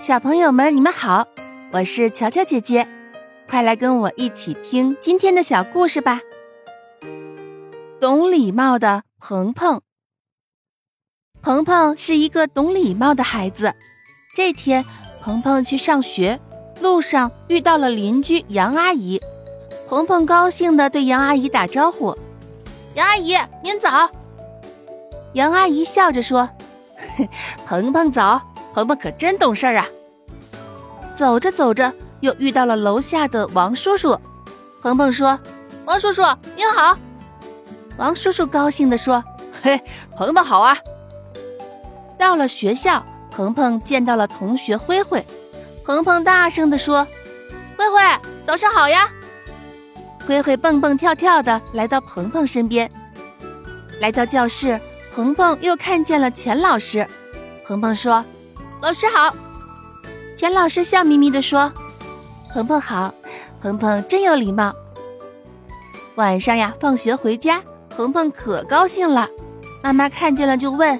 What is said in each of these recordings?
小朋友们，你们好，我是乔乔姐姐，快来跟我一起听今天的小故事吧。懂礼貌的鹏鹏，鹏鹏是一个懂礼貌的孩子。这天，鹏鹏去上学，路上遇到了邻居杨阿姨。鹏鹏高兴地对杨阿姨打招呼：“杨阿姨，您早。”杨阿姨笑着说：“ 鹏鹏早。”鹏鹏可真懂事儿啊！走着走着，又遇到了楼下的王叔叔。鹏鹏说：“王叔叔您好。”王叔叔高兴地说：“嘿，鹏鹏好啊！”到了学校，鹏鹏见到了同学灰灰。鹏鹏大声地说：“灰灰，早上好呀！”灰灰蹦蹦跳跳的来到鹏鹏身边。来到教室，鹏鹏又看见了钱老师。鹏鹏说。老师好，钱老师笑眯眯地说：“鹏鹏好，鹏鹏真有礼貌。”晚上呀，放学回家，鹏鹏可高兴了。妈妈看见了就问：“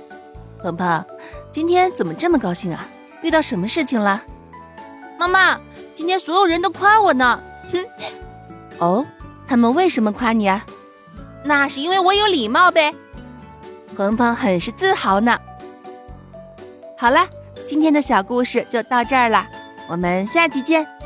鹏鹏，今天怎么这么高兴啊？遇到什么事情了？”妈妈，今天所有人都夸我呢。哼，哦，他们为什么夸你啊？那是因为我有礼貌呗。鹏鹏很是自豪呢。好啦。今天的小故事就到这儿了，我们下期见。